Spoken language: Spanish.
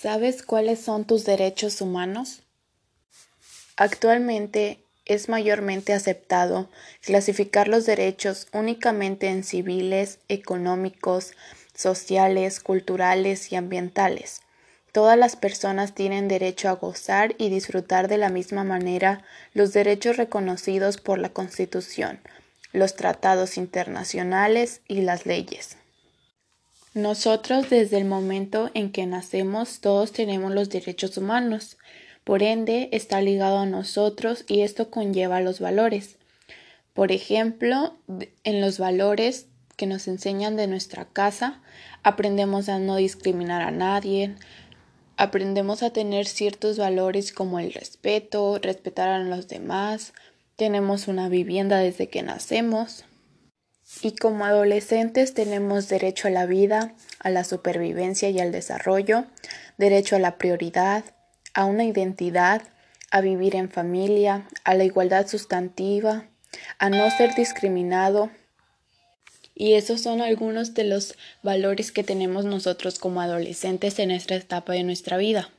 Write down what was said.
¿Sabes cuáles son tus derechos humanos? Actualmente es mayormente aceptado clasificar los derechos únicamente en civiles, económicos, sociales, culturales y ambientales. Todas las personas tienen derecho a gozar y disfrutar de la misma manera los derechos reconocidos por la Constitución, los tratados internacionales y las leyes. Nosotros desde el momento en que nacemos todos tenemos los derechos humanos, por ende está ligado a nosotros y esto conlleva los valores. Por ejemplo, en los valores que nos enseñan de nuestra casa, aprendemos a no discriminar a nadie, aprendemos a tener ciertos valores como el respeto, respetar a los demás, tenemos una vivienda desde que nacemos, y como adolescentes tenemos derecho a la vida, a la supervivencia y al desarrollo, derecho a la prioridad, a una identidad, a vivir en familia, a la igualdad sustantiva, a no ser discriminado. Y esos son algunos de los valores que tenemos nosotros como adolescentes en esta etapa de nuestra vida.